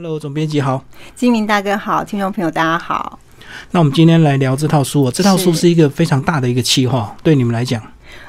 Hello，总编辑好，金明大哥好，听众朋友大家好。那我们今天来聊这套书哦，这套书是一个非常大的一个企划，对你们来讲。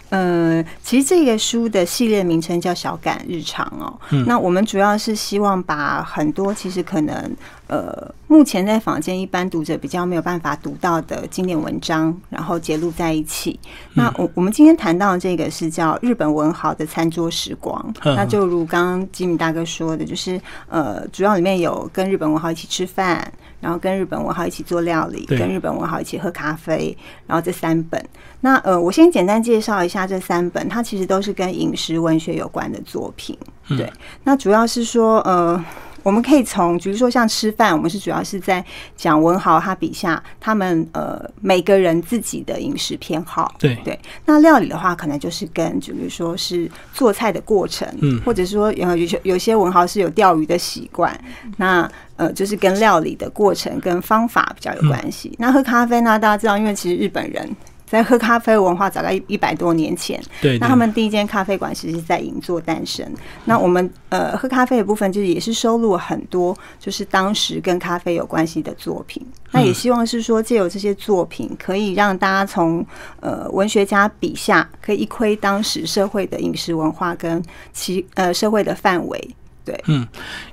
呃，其实这个书的系列名称叫《小感日常》哦。嗯。那我们主要是希望把很多其实可能呃，目前在坊间一般读者比较没有办法读到的经典文章，然后结录在一起。那我我们今天谈到的这个是叫日本文豪的餐桌时光。那就如刚刚吉米大哥说的，就是呃，主要里面有跟日本文豪一起吃饭。然后跟日本文豪一起做料理，跟日本文豪一起喝咖啡，然后这三本。那呃，我先简单介绍一下这三本，它其实都是跟饮食文学有关的作品。对，那主要是说呃。我们可以从，比如说像吃饭，我们是主要是在讲文豪他笔下他们呃每个人自己的饮食偏好。对对，那料理的话，可能就是跟，比如说是做菜的过程，嗯，或者说有有些有些文豪是有钓鱼的习惯，那呃就是跟料理的过程跟方法比较有关系。那喝咖啡呢，大家知道，因为其实日本人。在喝咖啡文化早在一百多年前，对，那他们第一间咖啡馆其实是在银座诞生。那我们呃喝咖啡的部分，就是也是收录了很多就是当时跟咖啡有关系的作品。那也希望是说借由这些作品，可以让大家从呃文学家笔下，可以一窥当时社会的饮食文化跟其呃社会的范围。对，嗯，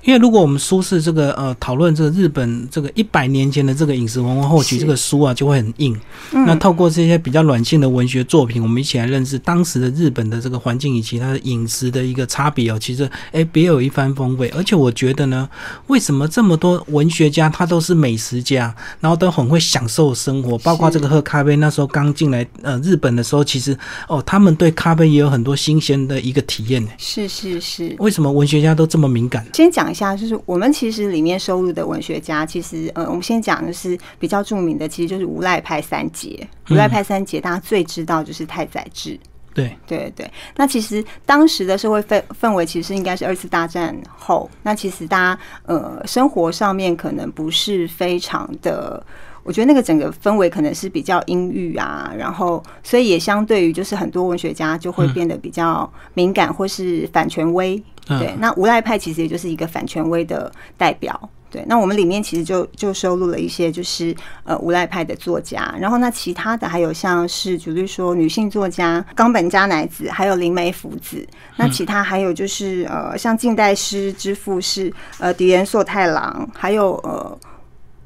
因为如果我们书是这个呃讨论这个日本这个一百年前的这个饮食文化，或许这个书啊就会很硬。那透过这些比较软性的文学作品，我们一起来认识当时的日本的这个环境以及它的饮食的一个差别哦。其实哎，别有一番风味。而且我觉得呢，为什么这么多文学家他都是美食家，然后都很会享受生活，包括这个喝咖啡。那时候刚进来呃日本的时候，其实哦，他们对咖啡也有很多新鲜的一个体验呢。是是是，为什么文学家都这么？敏感。先讲一下，就是我们其实里面收录的文学家，其实呃，我们先讲的是比较著名的，其实就是无赖派三杰。无赖派三杰，大家最知道就是太宰治。对对对。那其实当时的社会氛氛围，其实应该是二次大战后。那其实大家呃，生活上面可能不是非常的，我觉得那个整个氛围可能是比较阴郁啊。然后，所以也相对于就是很多文学家就会变得比较敏感，或是反权威。对，那无赖派其实也就是一个反权威的代表。对，那我们里面其实就就收录了一些就是呃无赖派的作家，然后那其他的还有像是举例说女性作家冈本加乃子，还有林梅福子。那其他还有就是呃像近代诗之父是呃狄仁硕太郎，还有呃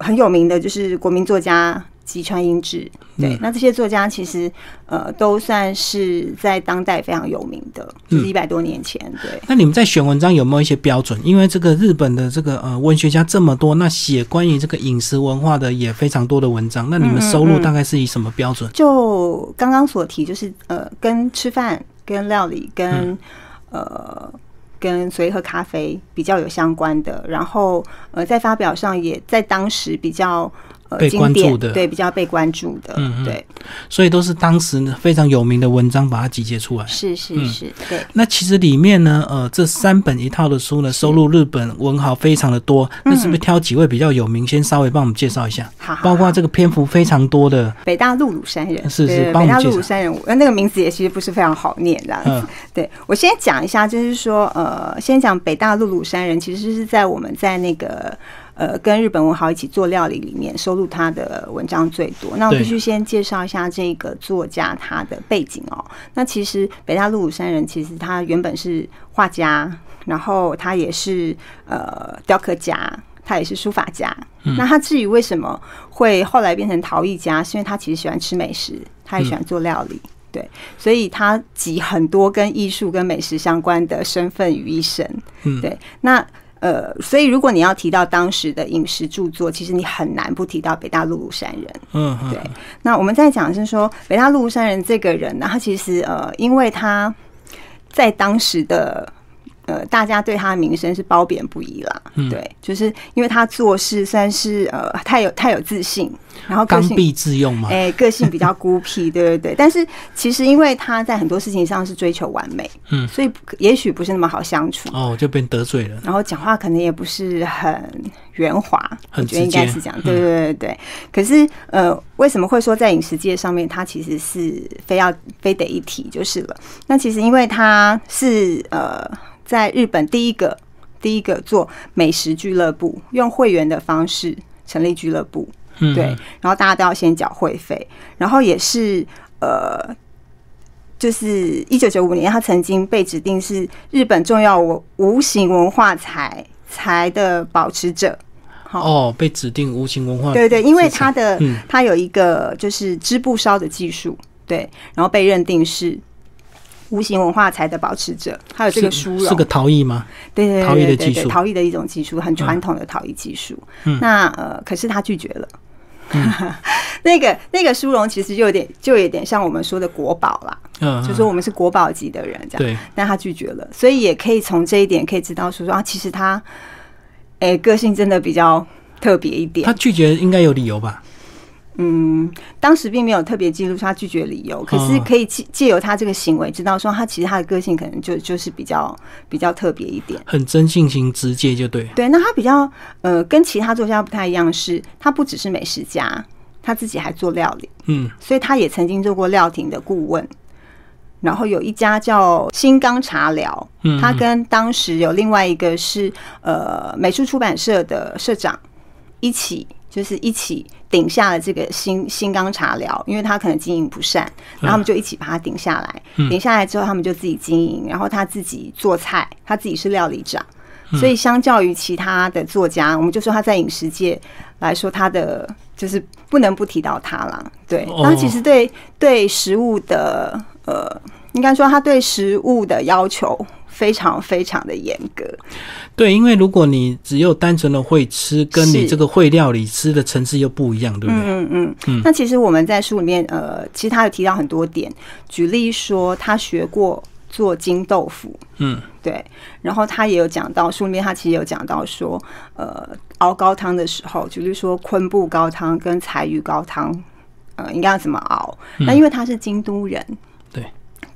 很有名的就是国民作家。吉川英治，对，那这些作家其实呃都算是在当代非常有名的，就是一百多年前。对，那你们在选文章有没有一些标准？因为这个日本的这个呃文学家这么多，那写关于这个饮食文化的也非常多的文章，那你们收录大概是以什么标准？就刚刚所提，就是呃跟吃饭、跟料理、跟呃跟所以喝咖啡比较有相关的，然后呃在发表上也在当时比较。被关注的，对比较被关注的，嗯对，所以都是当时非常有名的文章，把它集结出来。是是是，对。那其实里面呢，呃，这三本一套的书呢，收录日本文豪非常的多。那是不是挑几位比较有名，先稍微帮我们介绍一下？好，包括这个篇幅非常多的北大陆鲁山人，是是，北大陆鲁山人，那那个名字也其实不是非常好念的。嗯，对我先讲一下，就是说，呃，先讲北大陆鲁山人，其实是在我们在那个。呃，跟日本文豪一起做料理里面收录他的文章最多。那我必须先介绍一下这个作家他的背景哦。那其实北大陆武山人其实他原本是画家，然后他也是呃雕刻家，他也是书法家。那他至于为什么会后来变成陶艺家，是因为他其实喜欢吃美食，他也喜欢做料理，对，所以他集很多跟艺术跟美食相关的身份于一身。嗯，对，那。呃，所以如果你要提到当时的饮食著作，其实你很难不提到北大陆鲁山人。嗯，对。那我们在讲是说，北大陆山人这个人呢，他其实呃，因为他在当时的。呃，大家对他的名声是褒贬不一啦。嗯对，就是因为他做事算是呃太有太有自信，然后刚愎自用嘛，哎，个性比较孤僻，对对对。但是其实因为他在很多事情上是追求完美，嗯，所以也许不是那么好相处哦，就被得罪了。然后讲话可能也不是很圆滑，我觉得应该是这样，对对对对。可是呃，为什么会说在饮食界上面，他其实是非要非得一提就是了？那其实因为他是呃。在日本第一个第一个做美食俱乐部，用会员的方式成立俱乐部，嗯对，然后大家都要先缴会费，然后也是呃。就是一九九五年，他曾经被指定是日本重要无无形文化财财的保持者。哦，被指定无形文化对对，因为他的嗯他有一个就是织布烧的技术，对，然后被认定是无形文化财的保持者，还有这个是殊荣，是个陶艺吗？对对对陶艺的对对对技术陶艺的一种技术，很传统的陶艺技术。嗯那呃，可是他拒绝了。那个那个殊荣其实就有点就有点像我们说的国宝啦，嗯，就说我们是国宝级的人这样，对，但他拒绝了，所以也可以从这一点可以知道说说啊，其实他，哎、个性真的比较特别一点他。拒绝应该有理由吧？嗯，当时并没有特别记录他拒绝理由，可是哦可以借借由他这个行为，知道说他其实他的个性可能就就是比较比较特别一点。很真性情直接就对。对，那他比较呃跟其他作家不太一样是，他不只是美食家，他自己还做料理，嗯，所以他也曾经做过料亭的顾问。然后有一家叫新钢茶寮，嗯他跟当时有另外一个是呃美术出版社的社长一起，就是一起顶下了这个新新钢茶寮，因为他可能经营不善，然后他们就一起把它顶下来。顶下来之后，他们就自己经营，然后他自己做菜，他自己是料理长。所以，相较于其他的作家，我们就说他在饮食界来说，他的就是不能不提到他啦。对，他其实对对食物的呃，应该说他对食物的要求非常非常的严格。对，因为如果你只有单纯的会吃，跟你这个会料理吃的层次又不一样，对不对？嗯嗯嗯。那其实我们在书里面，呃，其实他有提到很多点，举例说他学过做金豆腐，嗯，对，然后他也有讲到书里面，他其实有讲到说，呃，熬高汤的时候，举例说昆布高汤跟柴鱼高汤，呃，应该要怎么熬？那因为他是京都人，对，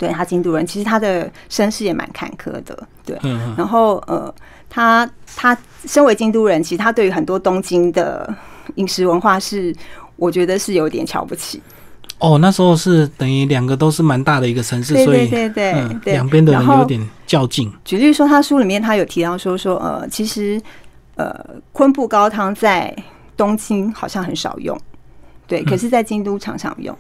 对他京都人，其实他的身世也蛮坎坷的，对。然后呃，他他身为京都人，其实他对于很多东京的饮食文化是，我觉得是有点瞧不起。哦，那时候是等于两个都是蛮大的一个城市，对所以对对对两边的人有点较劲。举例说，他书里面他有提到说说呃，其实呃昆布高汤在东京好像很少用，对，可是在京都常常用。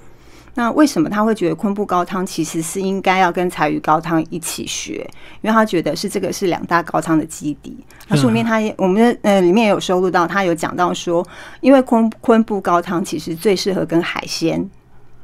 那为什么他会觉得昆布高汤其实是应该要跟柴鱼高汤一起学？因为他觉得是这个是两大高汤的基底。那书里面他也我们的呃里面也有收录到，他有讲到说，因为昆昆布高汤其实最适合跟海鲜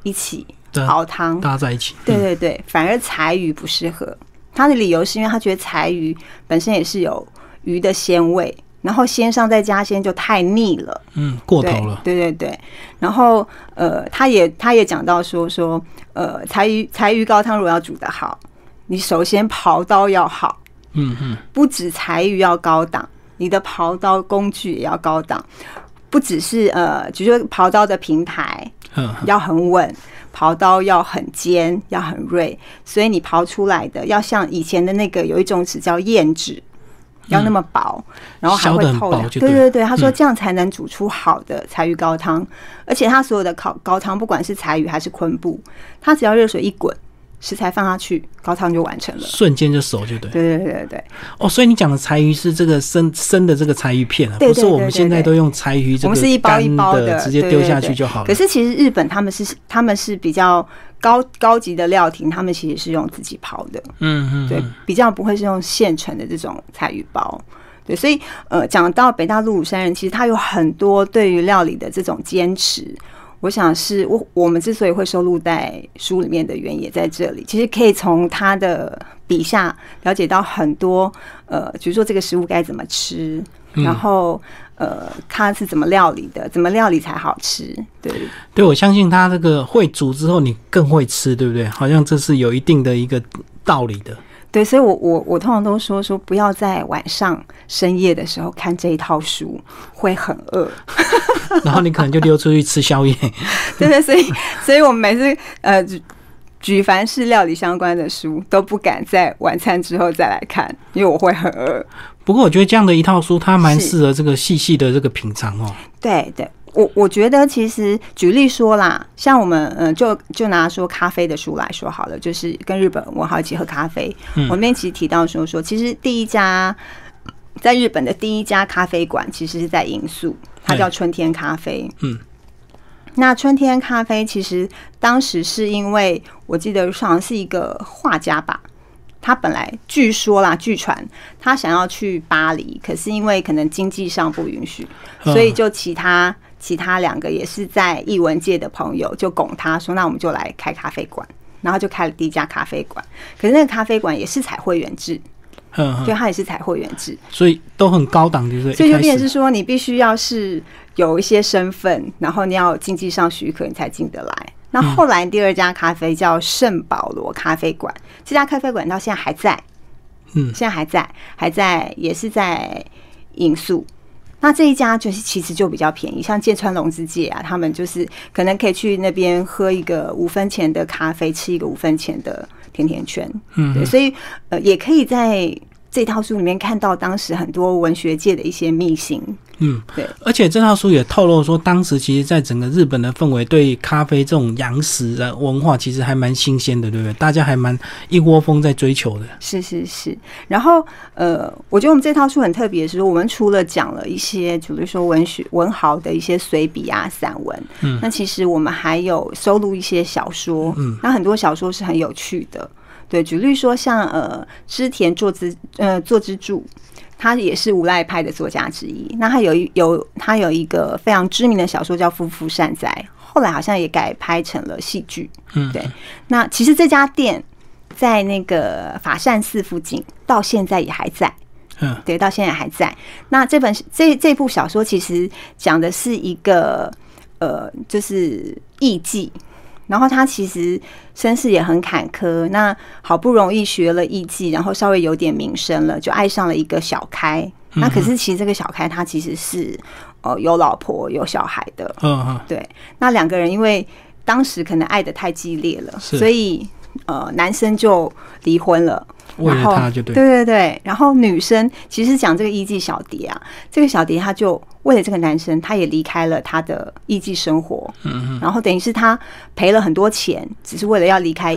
一起熬汤，搭在一起，对对对，反而柴鱼不适合。他的理由是因为他觉得柴鱼本身也是有鱼的鲜味，然后鲜上再加鲜就太腻了，嗯，过头了，对对对。对，然后呃，他也他也讲到说说呃，柴鱼柴鱼高汤如果要煮得好，你首先刨刀要好，嗯嗯，不止柴鱼要高档，你的刨刀工具也要高档，不只是呃，比如说刨刀的平台，嗯，要很稳，刨刀要很尖，要很锐，所以你刨出来的要像以前的那个有一种纸叫燕纸，要那么薄，然后还会透亮。对对对对，他说嗯这样才能煮出好的柴鱼高汤，而且他所有的烤高汤，不管是柴鱼还是昆布，它只要热水一滚，食材放下去，高汤就完成了。瞬间就熟，就对。对对对对对，哦，所以你讲的柴鱼是这个生生的这个柴鱼片啊，对对不是我们现在都用柴鱼这个我们是一包一干包的直接丢下去就好了。可是其实日本他们是他们是比较高高级的料亭，他们其实是用自己刨的。嗯嗯，对嗯，比较不会是用现成的这种柴鱼包。对，所以呃，讲到北大陆鲁山人，其实他有很多对于料理的这种坚持。我想是我我们之所以会收录在书里面的原因也在这里。其实可以从他的笔下了解到很多呃，比如说这个食物该怎么吃，嗯然后呃，它是怎么料理的，怎么料理才好吃。对，对，我相信他这个会煮之后，你更会吃，对不对？好像这是有一定的一个道理的。对，所以我我我通常都说说不要在晚上深夜的时候看这一套书，会很饿。然后你可能就溜出去吃宵夜。对对，所以所以我们每次呃举举凡是料理相关的书，都不敢在晚餐之后再来看，因为我会很饿。不过我觉得这样的一套书，它蛮是适合这个细细的这个品尝哦。对对，我我觉得其实举例说啦，像我们嗯、呃就就拿说咖啡的书来说好了，就是跟日本文豪一起喝咖啡，嗯我们那边其实提到说说，其实第一家在日本的第一家咖啡馆其实是在银宿，它叫春天咖啡。嗯，那春天咖啡其实当时是因为我记得好像是一个画家吧，他本来据说啦，据传他想要去巴黎，可是因为可能经济上不允许，嗯所以就其他其他两个也是在艺文界的朋友就拱他说，那我们就来开咖啡馆。然后就开了第一家咖啡馆，可是那个咖啡馆也是采会员制，嗯嗯，就它也是采会员制，所以都很高档，对不对？所以就变成是说，你必须要是有一些身份，然后你要有经济上许可，你才进得来。那后来第二家咖啡叫圣保罗咖啡馆，这家咖啡馆到现在还在，嗯现在还在，还在，也是在银宿。那这一家就是其实就比较便宜，像芥川龙之介啊，他们就是可能可以去那边喝一个五分钱的咖啡，吃一个五分钱的甜甜圈。嗯对，所以呃，也可以在这套书里面看到当时很多文学界的一些秘辛。嗯，对，而且这套书也透露说，当时其实在整个日本的氛围，对咖啡这种洋食的文化其实还蛮新鲜的，对不对？大家还蛮一窝蜂在追求的。是是是。然后呃，我觉得我们这套书很特别，是说我们除了讲了一些，比如说文学文豪的一些随笔啊、散文，嗯那其实我们还有收录一些小说，嗯，那很多小说是很有趣的。对，举例说像呃织田作之呃作之助，他也是无赖派的作家之一。那他有一有他有一个非常知名的小说叫《夫妇善哉》，后来好像也改拍成了戏剧。嗯，对。那其实这家店在那个法善寺附近，到现在也还在。嗯对，到现在还在。那这本这这部小说其实讲的是一个呃，就是艺妓，然后他其实身世也很坎坷。那好不容易学了艺伎，然后稍微有点名声了，就爱上了一个小开。那可是其实这个小开他其实是呃有老婆有小孩的，嗯嗯对，那两个人因为当时可能爱的太激烈了，所以呃男生就离婚了。为了他就对。对对对，然后女生其实讲这个艺妓小蝶啊，这个小蝶她就为了这个男生，她也离开了她的艺妓生活，嗯嗯，然后等于是她赔了很多钱，只是为了要离开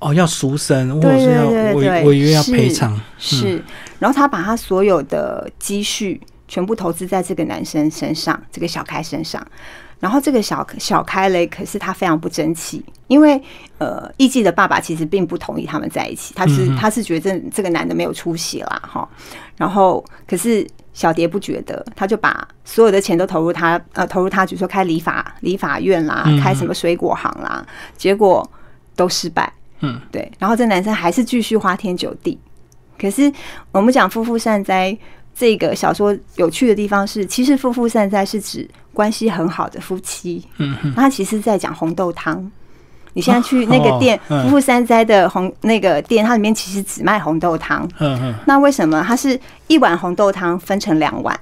哦，要赎身，或对者是要违违约要是赔偿。是，然后她把她所有的积蓄全部投资在这个男生身上，这个小开身上。然后这个小小开雷，可是他非常不争气，因为呃，艺妓的爸爸其实并不同意他们在一起，他是他是觉得这这个男的没有出息啦，哈。然后可是小蝶不觉得，他就把所有的钱都投入他呃投入他，比如说开理法理法院啦嗯，开什么水果行啦，结果都失败。嗯，对，然后这男生还是继续花天酒地。可是我们讲夫妇善哉这个小说有趣的地方是，其实夫妇善哉是指关系很好的夫妻。嗯嗯，那他其实在讲红豆汤。你现在去那个店，夫妇三灾的红那个店，它里面其实只卖红豆汤。嗯嗯，那为什么它是一碗红豆汤分成两碗，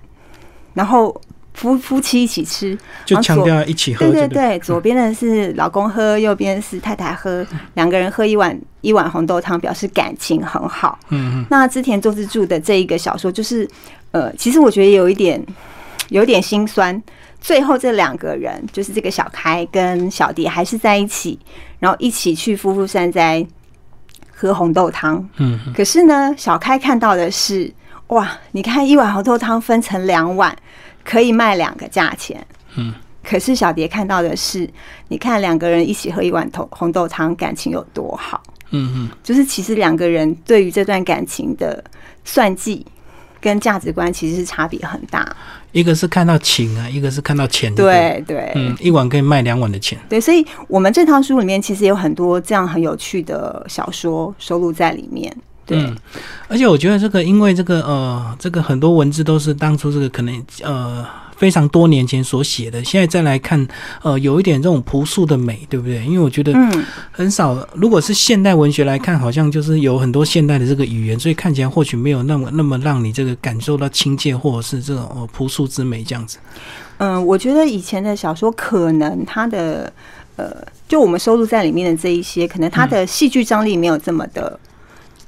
然后夫夫妻一起吃？就强调一起喝对对。对对，左边的是老公喝，右边是太太喝，两个人喝一碗一碗红豆汤，表示感情很好。嗯嗯，那之前周之助的这一个小说，就是呃，其实我觉得有一点有点心酸。最后这两个人，就是这个小开跟小迪还是在一起，然后一起去夫妇山斋喝红豆汤。嗯嗯，可是呢，小开看到的是，哇，你看一碗红豆汤分成两碗，可以卖两个价钱。嗯，可是小蝶看到的是，你看两个人一起喝一碗红红豆汤，感情有多好。嗯嗯，就是其实两个人对于这段感情的算计跟价值观其实是差别很大。一个是看到情啊，一个是看到钱。不，对对、嗯，一碗可以卖两碗的钱。对，所以我们这套书里面其实有很多这样很有趣的小说收录在里面。对，嗯，而且我觉得这个，因为这个呃，这个很多文字都是当初这个可能呃非常多年前所写的，现在再来看，呃，有一点这种朴素的美，对不对？因为我觉得嗯，很少，如果是现代文学来看，好像就是有很多现代的这个语言，所以看起来或许没有那么那么让你这个感受到亲切或者是这种呃朴素之美这样子。嗯，我觉得以前的小说可能它的呃，就我们收录在里面的这一些，可能它的戏剧张力没有这么的。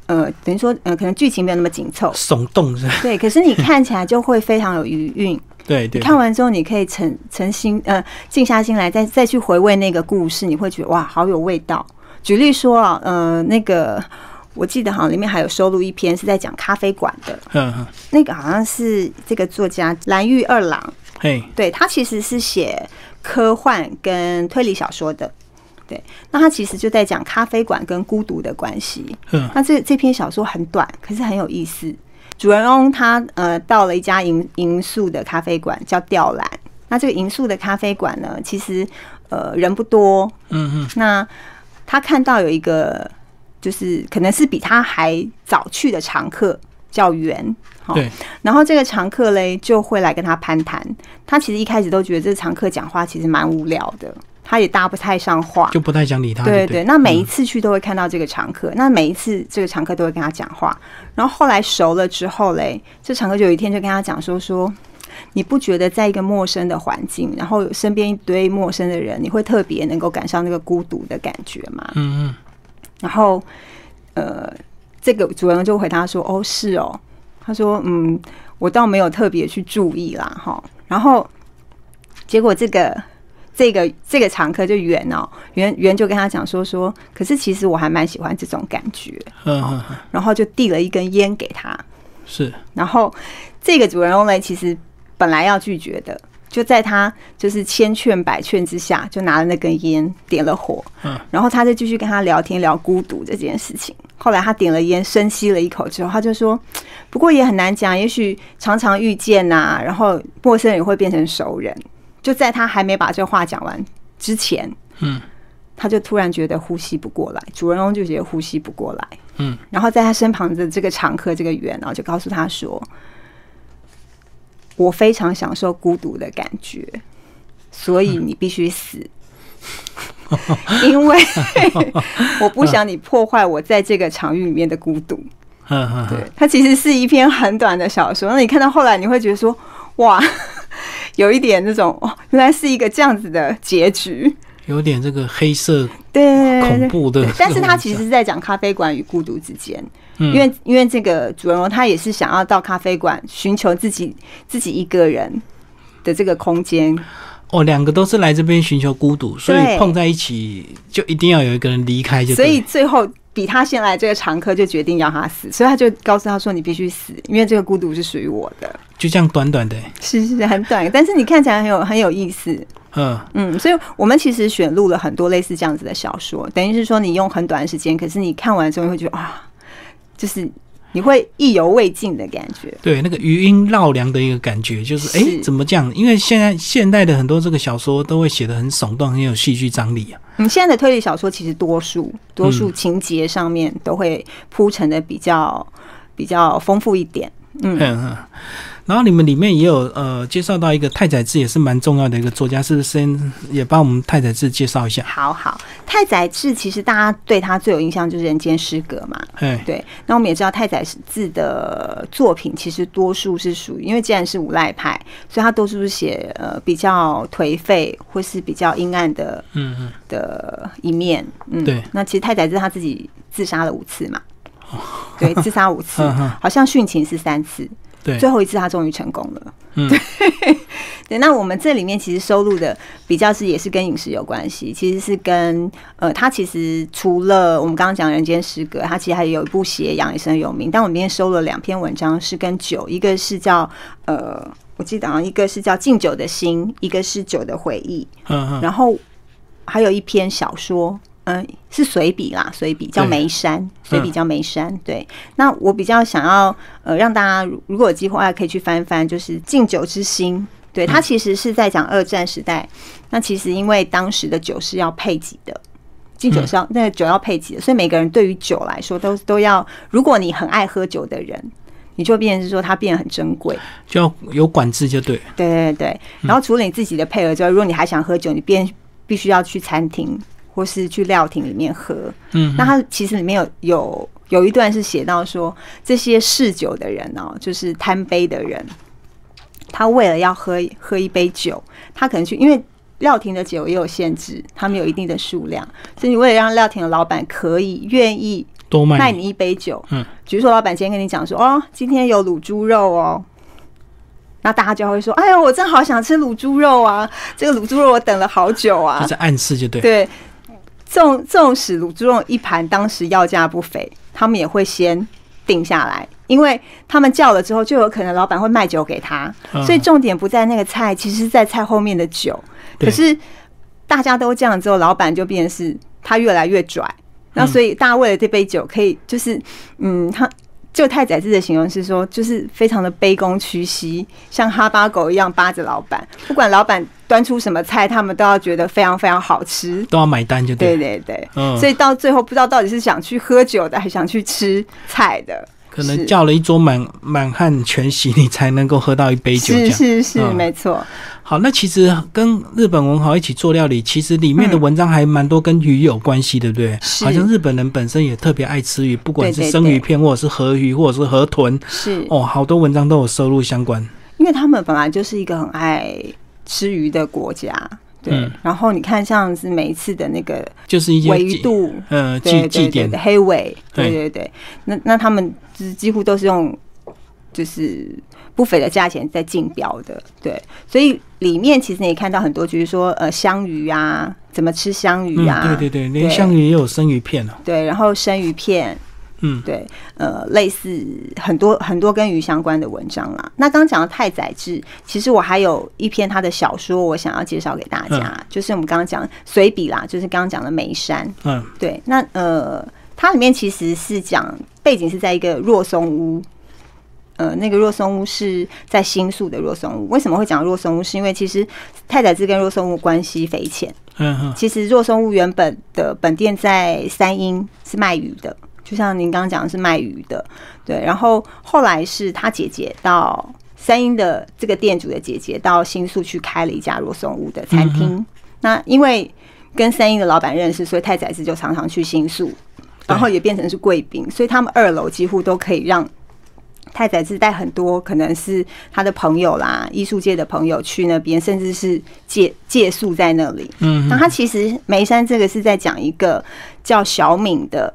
呃，等于说，呃，可能剧情没有那么紧凑，耸动是吧？对。可是你看起来就会非常有余韵，对对，你看完之后，你可以沉沉心呃静下心来，再再去回味那个故事，你会觉得哇，好有味道。举例说啊，呃，那个我记得好像里面还有收录一篇是在讲咖啡馆的，嗯嗯，那个好像是这个作家蓝玉二郎，嘿，对他其实是写科幻跟推理小说的，对，那他其实就在讲咖啡馆跟孤独的关系。嗯那这这篇小说很短，可是很有意思。主人翁他呃到了一家银银宿的咖啡馆，叫吊兰。那这个银宿的咖啡馆呢，其实呃人不多，嗯嗯，那他看到有一个，就是可能是比他还早去的常客，叫袁。好对，然后这个常客嘞就会来跟他攀谈。他其实一开始都觉得这个常客讲话其实蛮无聊的，他也搭不太上话。就不太想理他，对对，那每一次去都会看到这个常客，那每一次这个常客都会跟他讲话。然后后来熟了之后嘞，这常客就有一天就跟他讲说说。你不觉得在一个陌生的环境，然后身边一堆陌生的人，你会特别能够感受那个孤独的感觉吗？嗯嗯，然后，呃，这个主人就回答说：“哦，是哦。”他说：“嗯，我倒没有特别去注意啦，哈。”然后，结果这个这个这个常客就圆哦，圆圆就跟他讲说说，可是其实我还蛮喜欢这种感觉，嗯嗯嗯，然后就递了一根烟给他，是，然后这个主人翁呢，其实本来要拒绝的，就在他就是千劝百劝之下，就拿了那根烟点了火，嗯，然后他就继续跟他聊天，聊孤独这件事情。后来他点了烟，深吸了一口之后，他就说：“不过也很难讲，也许常常遇见呐、然后陌生人也会变成熟人。”就在他还没把这话讲完之前，嗯，他就突然觉得呼吸不过来，主人翁就觉得呼吸不过来，嗯，然后在他身旁的这个常客这个圆，然后就告诉他说：“我非常享受孤独的感觉，所以你必须死，因为 我不想你破坏我在这个场域里面的孤独。”对，它其实是一篇很短的小说。那你看到后来，你会觉得说，哇，有一点那种，哦，原来是一个这样子的结局。有点这个黑色对，恐怖的，但是他它其实是在讲咖啡馆与孤独之间，嗯。因为因为这个主人公他也是想要到咖啡馆寻求自己自己一个人的这个空间，哦，两个都是来这边寻求孤独，所以碰在一起就一定要有一个人离开，就所以最后比他先来这个常客就决定要他死，所以他就告诉他说：“你必须死，因为这个孤独是属于我的。就这样短短的，”是是是很短，但是你看起来很有很有意思。嗯，嗯，所以我们其实选录了很多类似这样子的小说，等于是说你用很短的时间，可是你看完之后你会觉得啊，就是你会意犹未尽的感觉。对，那个余音绕梁的一个感觉，就是哎、是怎么这样？因为现在现代的很多这个小说都会写的很耸动，很有戏剧张力啊。你，现在的推理小说其实多数多数嗯情节上面都会铺陈的比较比较丰富一点。嗯嗯嗯。然后你们里面也有呃介绍到一个太宰治，也是蛮重要的一个作家，是不是？先也帮我们太宰治介绍一下？好好，太宰治其实大家对他最有印象就是《人间失格》嘛。哎，对，那我们也知道太宰治的作品其实多数是属于，因为既然是无赖派，所以他多数是写呃比较颓废或是比较阴暗的嗯嗯，的一面。嗯，对。那其实太宰治他自己自杀了五次嘛，对，自杀五次 好像殉情是三次，对，最后一次他终于成功了。嗯，对，那我们这里面其实收录的比较是也是跟饮食有关系，其实是跟呃，他其实除了我们刚刚讲《人间失格》，他其实还有一部写养也是很有名，但我们今天收了两篇文章是跟酒，一个是叫呃，我记得好像一个是叫《敬酒的心》，一个是《酒的回忆》，嗯嗯，然后还有一篇小说，嗯、是随笔啦，随笔叫《对眉山》，随笔叫《眉山》。对，那我比较想要呃让大家如如果有机会可以去翻翻，就是《敬酒之心》。对，它其实是在讲二战时代。那其实因为当时的酒是要配给的，敬酒是要、那个酒要配给的，所以每个人对于酒来说都都要，如果你很爱喝酒的人，你就变成是说它变得很珍贵。就要有管制就对。对对对，然后除了你自己的配额之外，如果你还想喝酒，你便必须要去餐厅或是去料亭里面喝。嗯，那他其实里面有有有一段是写到说，这些嗜酒的人哦，就是贪杯的人，他为了要喝喝一杯酒，他可能去因为。料亭的酒也有限制，他们有一定的数量，所以你为了让料亭的老板可以愿意多卖你一杯酒，嗯，比如说老板今天跟你讲说，哦，今天有卤猪肉哦，那大家就会说，哎呦，我正好想吃卤猪肉啊，这个卤猪肉我等了好久啊就，在暗示就对。对，纵纵使卤猪肉一盘当时要价不菲，他们也会先定下来，因为他们叫了之后，就有可能老板会卖酒给他，嗯所以重点不在那个菜，其实是在菜后面的酒。可是大家都这样之后，老板就变成是他越来越拽，那所以大家为了这杯酒，可以就是嗯，他就太宰治的形容是说，就是非常的卑躬屈膝，像哈巴狗一样扒着老板，不管老板端出什么菜，他们都要觉得非常非常好吃。都要买单就对对，对对，嗯所以到最后不知道到底是想去喝酒的，还是想去吃菜的。可能叫了一桌满满汉全席，你才能够喝到一杯酒这是。是是，嗯没错。好，那其实跟日本文豪一起做料理，其实里面的文章还蛮多跟鱼有关系，对不对？是好像日本人本身也特别爱吃鱼，不管是生鱼片，或者是河鱼，或者是河豚，是哦，好多文章都有收录相关。因为他们本来就是一个很爱吃鱼的国家，对。嗯然后你看，像是每一次的那个就是一些维度，呃对对对祭祭典对，，黑尾，对对对对。那那他们就是几乎都是用就是不菲的价钱在竞标的，对。所以里面其实你也看到很多，就是说呃香鱼啊，怎么吃香鱼啊，嗯，对对对，连对香鱼也有生鱼片哦。对然后生鱼片，嗯，对，呃，类似很多很多跟鱼相关的文章啦。那刚刚讲的太宰治，其实我还有一篇他的小说，我想要介绍给大家，就是我们刚刚讲的随笔啦，就是刚刚讲的眉山。嗯对，那呃，它里面其实是讲背景是在一个若松屋。呃，那个若松屋是在新宿的若松屋。为什么会讲若松屋？是因为其实太宰治跟若松屋关系匪浅。嗯嗯其实若松屋原本的本店在三鹰是卖鱼的，就像您刚刚讲的是卖鱼的，对。然后后来是他姐姐到三英的这个店主的姐姐到新宿去开了一家罗松屋的餐厅。那因为跟三英的老板认识，所以太宰治就常常去新宿，然后也变成是贵宾，所以他们二楼几乎都可以让。太宰治带很多可能是他的朋友啦，艺术界的朋友去那边，甚至是借借宿在那里。嗯那他其实眉山这个是在讲一个叫小敏的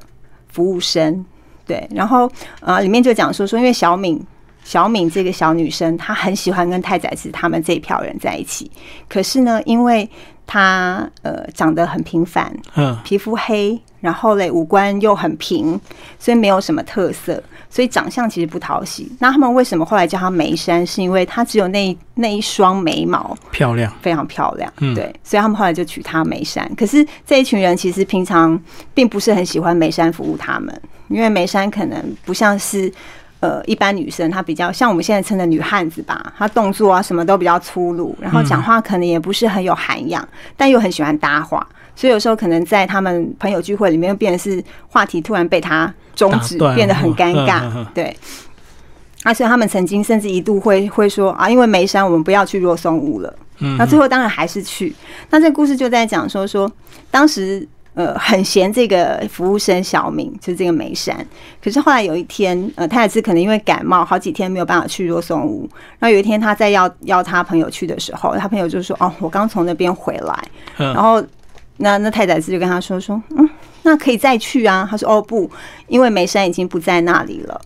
服务生，对，然后呃里面就讲说说，因为小敏小敏这个小女生，她很喜欢跟太宰治他们这一票人在一起，可是呢，因为她呃长得很平凡，嗯。皮肤黑，然后嘞五官又很平，所以没有什么特色，所以长相其实不讨喜。那他们为什么后来叫她眉山？是因为她只有那一那一双眉毛漂亮。非常漂亮，嗯对，所以他们后来就取她眉山。可是这一群人其实平常并不是很喜欢眉山服务他们，因为眉山可能不像是。呃，一般女生她比较像我们现在称的女汉子吧，她动作啊什么都比较粗鲁，然后讲话可能也不是很有涵养，但又很喜欢搭话，所以有时候可能在他们朋友聚会里面，变成是话题突然被他终止变得很尴嗯嗯尬嗯。对，啊，所以他们曾经甚至一度会会说啊，因为眉山我们不要去若松屋了。嗯那最后当然还是去。那这个故事就在讲说说，当时呃很嫌这个服务生小明，就是这个眉山。可是后来有一天，呃，他也是可能因为感冒，好几天没有办法去若松屋。然后有一天他在要邀他朋友去的时候，他朋友就说：“哦，我刚从那边回来。”然嗯后那那太宰治就跟他说说，嗯，那可以再去啊。他说哦不，因为梅山已经不在那里了。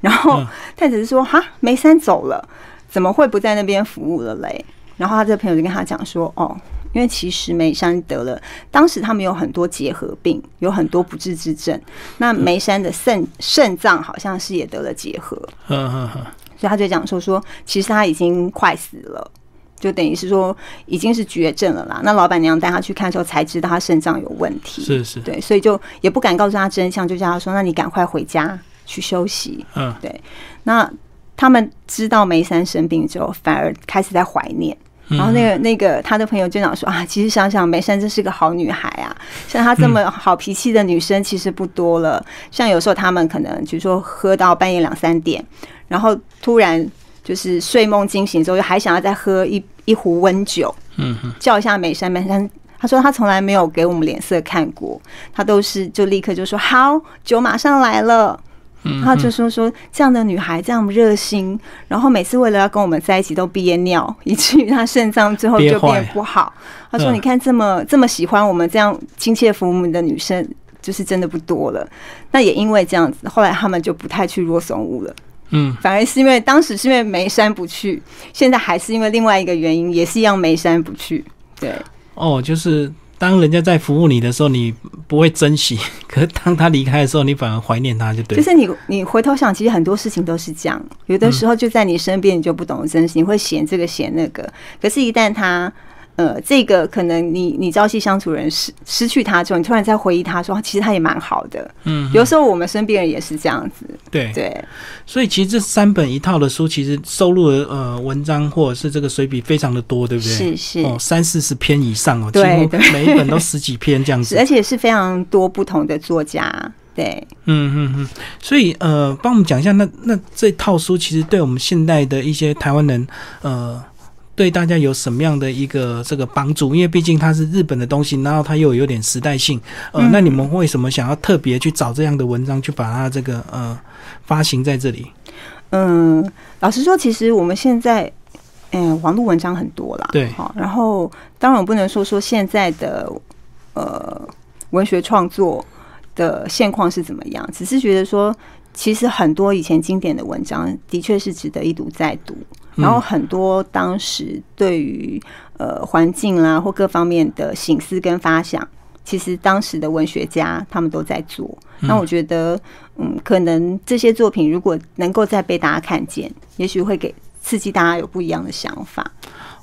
然后嗯太宰治说哈，梅山走了，怎么会不在那边服务了嘞？然后他这个朋友就跟他讲说，哦，因为其实梅山得了，当时他们有很多结核病，有很多不治之症。那梅山的肾肾脏好像是也得了结核，嗯嗯嗯，所以他就讲说说，其实他已经快死了，就等于是说已经是绝症了啦。那老板娘带他去看的时候才知道他肾脏有问题，是是，对，所以就也不敢告诉他真相，就叫他说，那你赶快回家去休息。嗯对那他们知道梅山生病之后，反而开始在怀念。然后那个那个他的朋友就讲说啊，其实想想梅山真是个好女孩啊，像她这么好脾气的女生其实不多了。像有时候他们可能就说喝到半夜两三点，然后突然就是睡梦惊醒之后，还想要再喝一一壶温酒，嗯哼叫一下美山，美山。他说他从来没有给我们脸色看过，他都是就立刻就说好，酒马上来了。嗯，然后就说说这样的女孩这样热心，然后每次为了要跟我们在一起都憋尿，以至于她肾脏最后就变不好。他说：“嗯你看这么这么喜欢我们这样亲切服务的女生，就是真的不多了。那也因为这样子，后来他们就不太去若松屋了，嗯反而是因为当时是因为眉山不去，现在还是因为另外一个原因，也是一样眉山不去。对，哦，就是当人家在服务你的时候，你不会珍惜；可是当他离开的时候，你反而怀念他，就对。就是你，你回头想，其实很多事情都是这样。有的时候就在你身边，你就不懂得珍惜，你会嫌这个嫌那个。可是，一旦他。呃，这个可能你你朝夕相处人失失去他之后，你突然在回忆他说，其实他也蛮好的。嗯，有时候我们身边人也是这样子。对对，所以其实这三本一套的书，其实收录的呃文章或者是这个随笔非常的多，对不对？是是哦，三四十篇以上哦，几乎，每一本都十几篇这样子，而且是非常多不同的作家。对，嗯嗯嗯，所以呃，帮我们讲一下，那那这套书其实对我们现代的一些台湾人呃。对大家有什么样的一个这个帮助？因为毕竟它是日本的东西，然后它又有点时代性。呃，那你们为什么想要特别去找这样的文章，去把它这个呃发行在这里？嗯，老实说，其实我们现在嗯网络文章很多啦，对，好。然后当然我不能说说现在的呃文学创作的现况是怎么样，只是觉得说，其实很多以前经典的文章的确是值得一读再读。然后很多当时对于呃环境啦或各方面的醒思跟发想，其实当时的文学家他们都在做。那我觉得，嗯，可能这些作品如果能够再被大家看见，也许会给刺激大家有不一样的想法。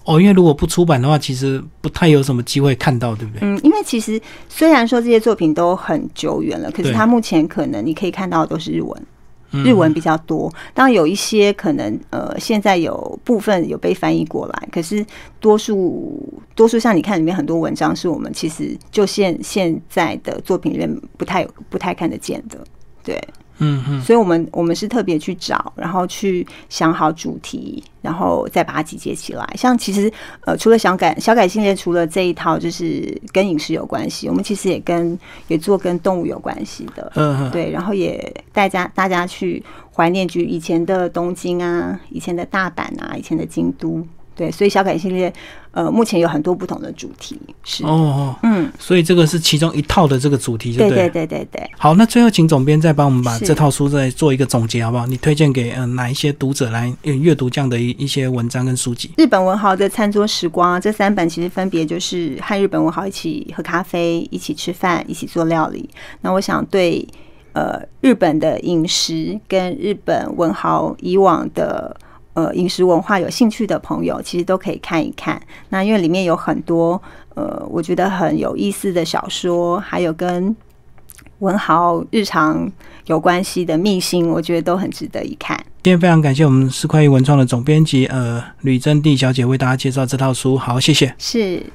哦，因为如果不出版的话，其实不太有什么机会看到，对不对？嗯，因为其实虽然说这些作品都很久远了，可是它目前可能你可以看到的都是日文。日文比较多，当然有一些可能，呃，现在有部分有被翻译过来，可是多数多数像你看里面很多文章，是我们其实就现现在的作品里面不太不太看得见的，对。嗯嗯，所以我们我们是特别去找，然后去想好主题，然后再把它集结起来。像其实呃，除了小改小改系列，除了这一套就是跟饮食有关系，我们其实也跟也做跟动物有关系的。嗯嗯，对，然后也大家大家去怀念，就以前的东京啊，以前的大阪啊，以前的京都。对，所以小改系列，呃，目前有很多不同的主题，是哦，嗯，所以这个是其中一套的这个主题，对对对对对。好，那最后请总编再帮我们把这套书再做一个总结，好不好？你推荐给呃哪一些读者来阅读这样的一一些文章跟书籍？日本文豪的餐桌时光这三本其实分别就是和日本文豪一起喝咖啡、一起吃饭、一起做料理。那我想对呃日本的饮食跟日本文豪以往的。呃，饮食文化有兴趣的朋友，其实都可以看一看。那因为里面有很多呃，我觉得很有意思的小说，还有跟文豪日常有关系的秘辛，我觉得都很值得一看。今天非常感谢我们四块一文创的总编辑呃吕珍娣小姐为大家介绍这套书，好，谢谢。是。